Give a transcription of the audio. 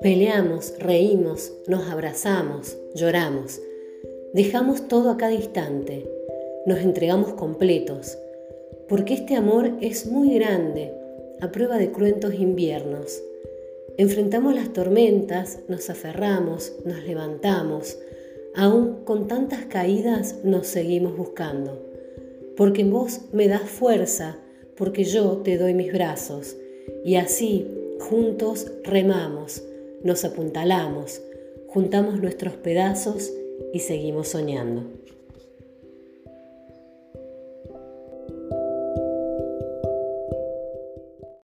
Peleamos, reímos, nos abrazamos, lloramos. Dejamos todo a cada instante. Nos entregamos completos. Porque este amor es muy grande, a prueba de cruentos inviernos. Enfrentamos las tormentas, nos aferramos, nos levantamos. Aún con tantas caídas nos seguimos buscando. Porque en vos me das fuerza, porque yo te doy mis brazos. Y así, juntos, remamos nos apuntalamos, juntamos nuestros pedazos y seguimos soñando.